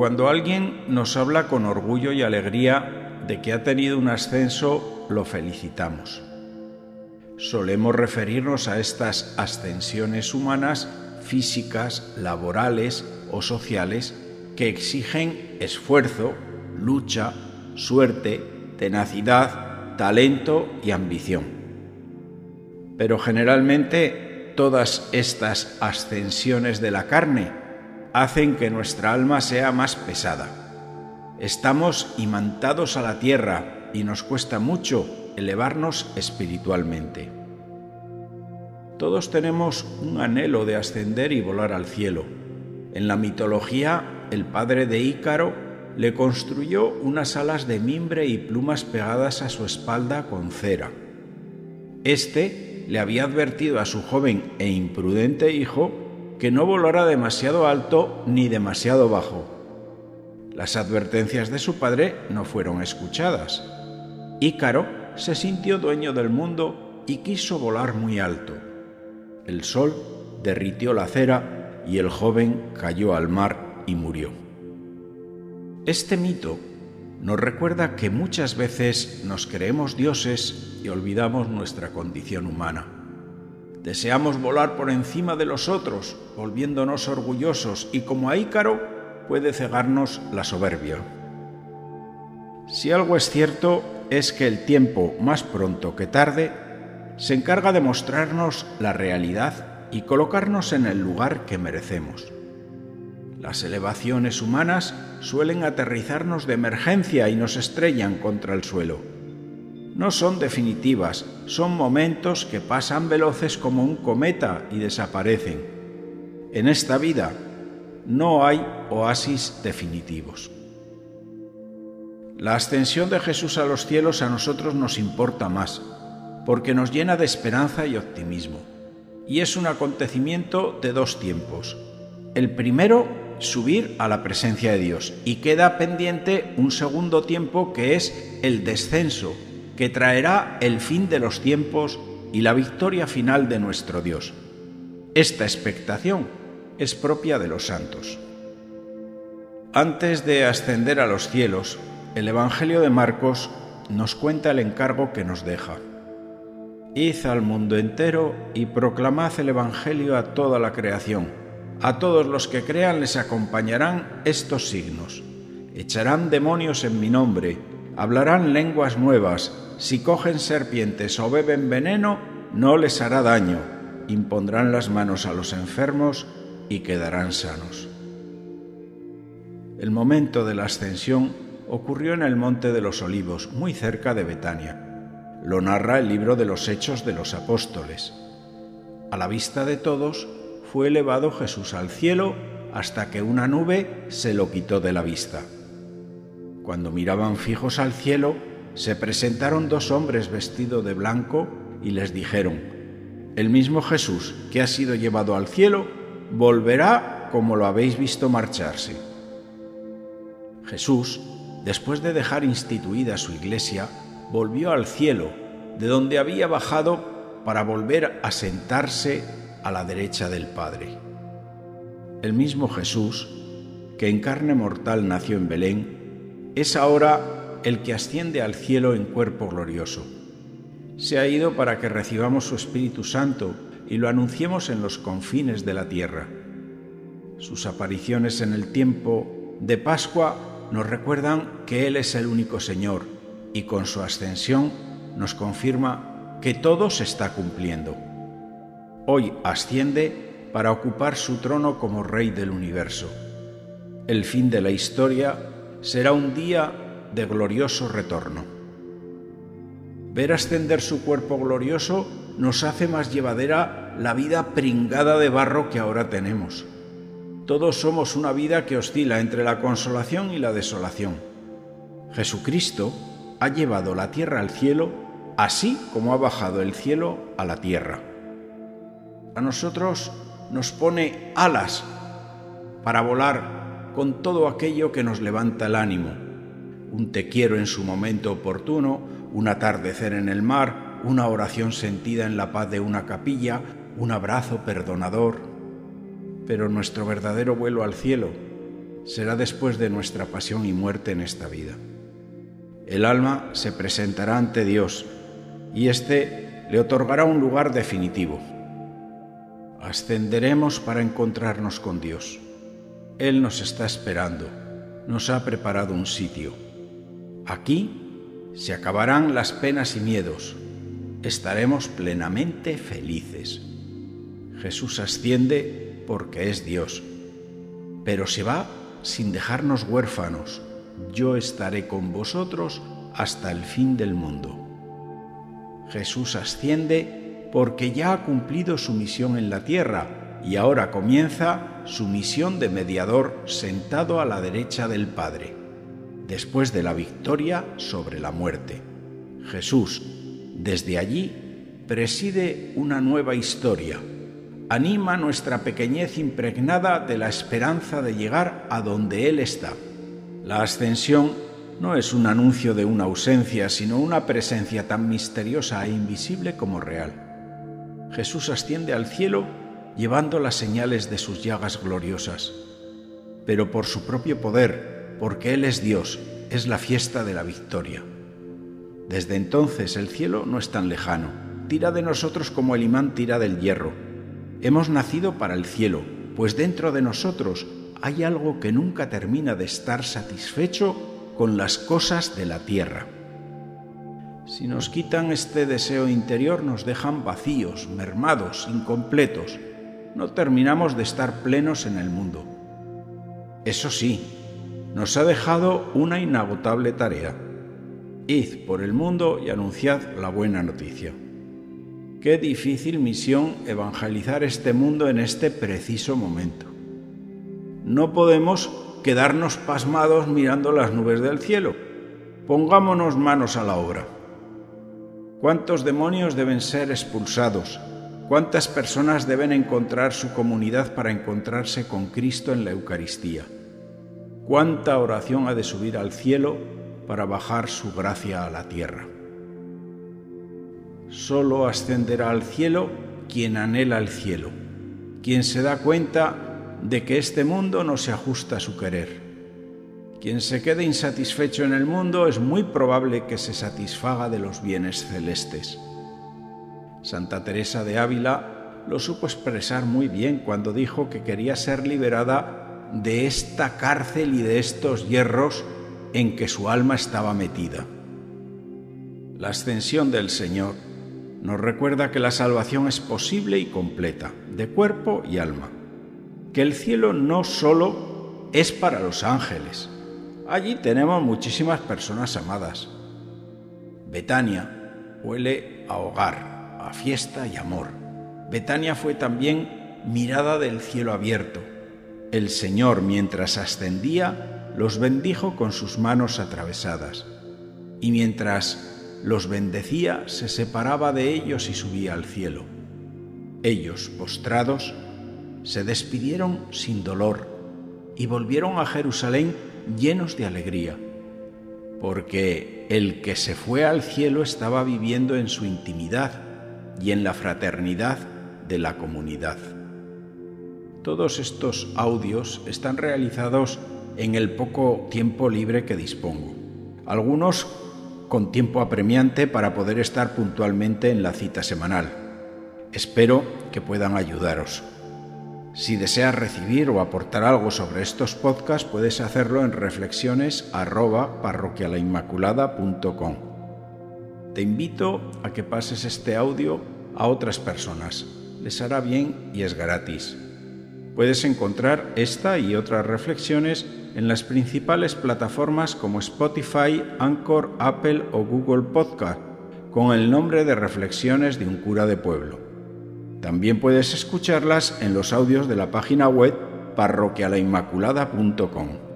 Cuando alguien nos habla con orgullo y alegría de que ha tenido un ascenso, lo felicitamos. Solemos referirnos a estas ascensiones humanas, físicas, laborales o sociales que exigen esfuerzo, lucha, suerte, tenacidad, talento y ambición. Pero generalmente todas estas ascensiones de la carne hacen que nuestra alma sea más pesada. Estamos imantados a la tierra y nos cuesta mucho elevarnos espiritualmente. Todos tenemos un anhelo de ascender y volar al cielo. En la mitología, el padre de Ícaro le construyó unas alas de mimbre y plumas pegadas a su espalda con cera. Este le había advertido a su joven e imprudente hijo que no volara demasiado alto ni demasiado bajo. Las advertencias de su padre no fueron escuchadas. Ícaro se sintió dueño del mundo y quiso volar muy alto. El sol derritió la cera y el joven cayó al mar y murió. Este mito nos recuerda que muchas veces nos creemos dioses y olvidamos nuestra condición humana. Deseamos volar por encima de los otros, volviéndonos orgullosos, y como a Ícaro puede cegarnos la soberbia. Si algo es cierto es que el tiempo, más pronto que tarde, se encarga de mostrarnos la realidad y colocarnos en el lugar que merecemos. Las elevaciones humanas suelen aterrizarnos de emergencia y nos estrellan contra el suelo no son definitivas, son momentos que pasan veloces como un cometa y desaparecen. En esta vida no hay oasis definitivos. La ascensión de Jesús a los cielos a nosotros nos importa más, porque nos llena de esperanza y optimismo. Y es un acontecimiento de dos tiempos. El primero, subir a la presencia de Dios, y queda pendiente un segundo tiempo que es el descenso, que traerá el fin de los tiempos y la victoria final de nuestro Dios. Esta expectación es propia de los santos. Antes de ascender a los cielos, el Evangelio de Marcos nos cuenta el encargo que nos deja. Id al mundo entero y proclamad el Evangelio a toda la creación. A todos los que crean les acompañarán estos signos. Echarán demonios en mi nombre, hablarán lenguas nuevas, si cogen serpientes o beben veneno, no les hará daño, impondrán las manos a los enfermos y quedarán sanos. El momento de la ascensión ocurrió en el Monte de los Olivos, muy cerca de Betania. Lo narra el libro de los Hechos de los Apóstoles. A la vista de todos, fue elevado Jesús al cielo hasta que una nube se lo quitó de la vista. Cuando miraban fijos al cielo, se presentaron dos hombres vestidos de blanco y les dijeron, El mismo Jesús que ha sido llevado al cielo, volverá como lo habéis visto marcharse. Jesús, después de dejar instituida su iglesia, volvió al cielo, de donde había bajado para volver a sentarse a la derecha del Padre. El mismo Jesús, que en carne mortal nació en Belén, es ahora el que asciende al cielo en cuerpo glorioso. Se ha ido para que recibamos su Espíritu Santo y lo anunciemos en los confines de la tierra. Sus apariciones en el tiempo de Pascua nos recuerdan que Él es el único Señor y con su ascensión nos confirma que todo se está cumpliendo. Hoy asciende para ocupar su trono como Rey del universo. El fin de la historia será un día de glorioso retorno. Ver ascender su cuerpo glorioso nos hace más llevadera la vida pringada de barro que ahora tenemos. Todos somos una vida que oscila entre la consolación y la desolación. Jesucristo ha llevado la tierra al cielo así como ha bajado el cielo a la tierra. A nosotros nos pone alas para volar con todo aquello que nos levanta el ánimo, un te quiero en su momento oportuno, un atardecer en el mar, una oración sentida en la paz de una capilla, un abrazo perdonador. Pero nuestro verdadero vuelo al cielo será después de nuestra pasión y muerte en esta vida. El alma se presentará ante Dios y éste le otorgará un lugar definitivo. Ascenderemos para encontrarnos con Dios. Él nos está esperando, nos ha preparado un sitio. Aquí se acabarán las penas y miedos, estaremos plenamente felices. Jesús asciende porque es Dios, pero se va sin dejarnos huérfanos. Yo estaré con vosotros hasta el fin del mundo. Jesús asciende porque ya ha cumplido su misión en la tierra y ahora comienza su misión de mediador sentado a la derecha del Padre, después de la victoria sobre la muerte. Jesús, desde allí, preside una nueva historia anima nuestra pequeñez impregnada de la esperanza de llegar a donde Él está. La ascensión no es un anuncio de una ausencia, sino una presencia tan misteriosa e invisible como real. Jesús asciende al cielo llevando las señales de sus llagas gloriosas, pero por su propio poder, porque Él es Dios, es la fiesta de la victoria. Desde entonces el cielo no es tan lejano, tira de nosotros como el imán tira del hierro, Hemos nacido para el cielo, pues dentro de nosotros hay algo que nunca termina de estar satisfecho con las cosas de la tierra. Si nos quitan este deseo interior nos dejan vacíos, mermados, incompletos. No terminamos de estar plenos en el mundo. Eso sí, nos ha dejado una inagotable tarea. Id por el mundo y anunciad la buena noticia. Qué difícil misión evangelizar este mundo en este preciso momento. No podemos quedarnos pasmados mirando las nubes del cielo. Pongámonos manos a la obra. ¿Cuántos demonios deben ser expulsados? ¿Cuántas personas deben encontrar su comunidad para encontrarse con Cristo en la Eucaristía? ¿Cuánta oración ha de subir al cielo para bajar su gracia a la tierra? Solo ascenderá al cielo quien anhela el cielo, quien se da cuenta de que este mundo no se ajusta a su querer. Quien se quede insatisfecho en el mundo es muy probable que se satisfaga de los bienes celestes. Santa Teresa de Ávila lo supo expresar muy bien cuando dijo que quería ser liberada de esta cárcel y de estos hierros en que su alma estaba metida. La ascensión del Señor nos recuerda que la salvación es posible y completa, de cuerpo y alma, que el cielo no solo es para los ángeles, allí tenemos muchísimas personas amadas. Betania huele a hogar, a fiesta y amor. Betania fue también mirada del cielo abierto. El Señor, mientras ascendía, los bendijo con sus manos atravesadas. Y mientras los bendecía, se separaba de ellos y subía al cielo. Ellos, postrados, se despidieron sin dolor y volvieron a Jerusalén llenos de alegría, porque el que se fue al cielo estaba viviendo en su intimidad y en la fraternidad de la comunidad. Todos estos audios están realizados en el poco tiempo libre que dispongo. Algunos con tiempo apremiante para poder estar puntualmente en la cita semanal. Espero que puedan ayudaros. Si deseas recibir o aportar algo sobre estos podcasts, puedes hacerlo en reflexiones Te invito a que pases este audio a otras personas. Les hará bien y es gratis. Puedes encontrar esta y otras reflexiones en las principales plataformas como Spotify, Anchor, Apple o Google Podcast, con el nombre de Reflexiones de un cura de pueblo. También puedes escucharlas en los audios de la página web parroquialainmaculada.com.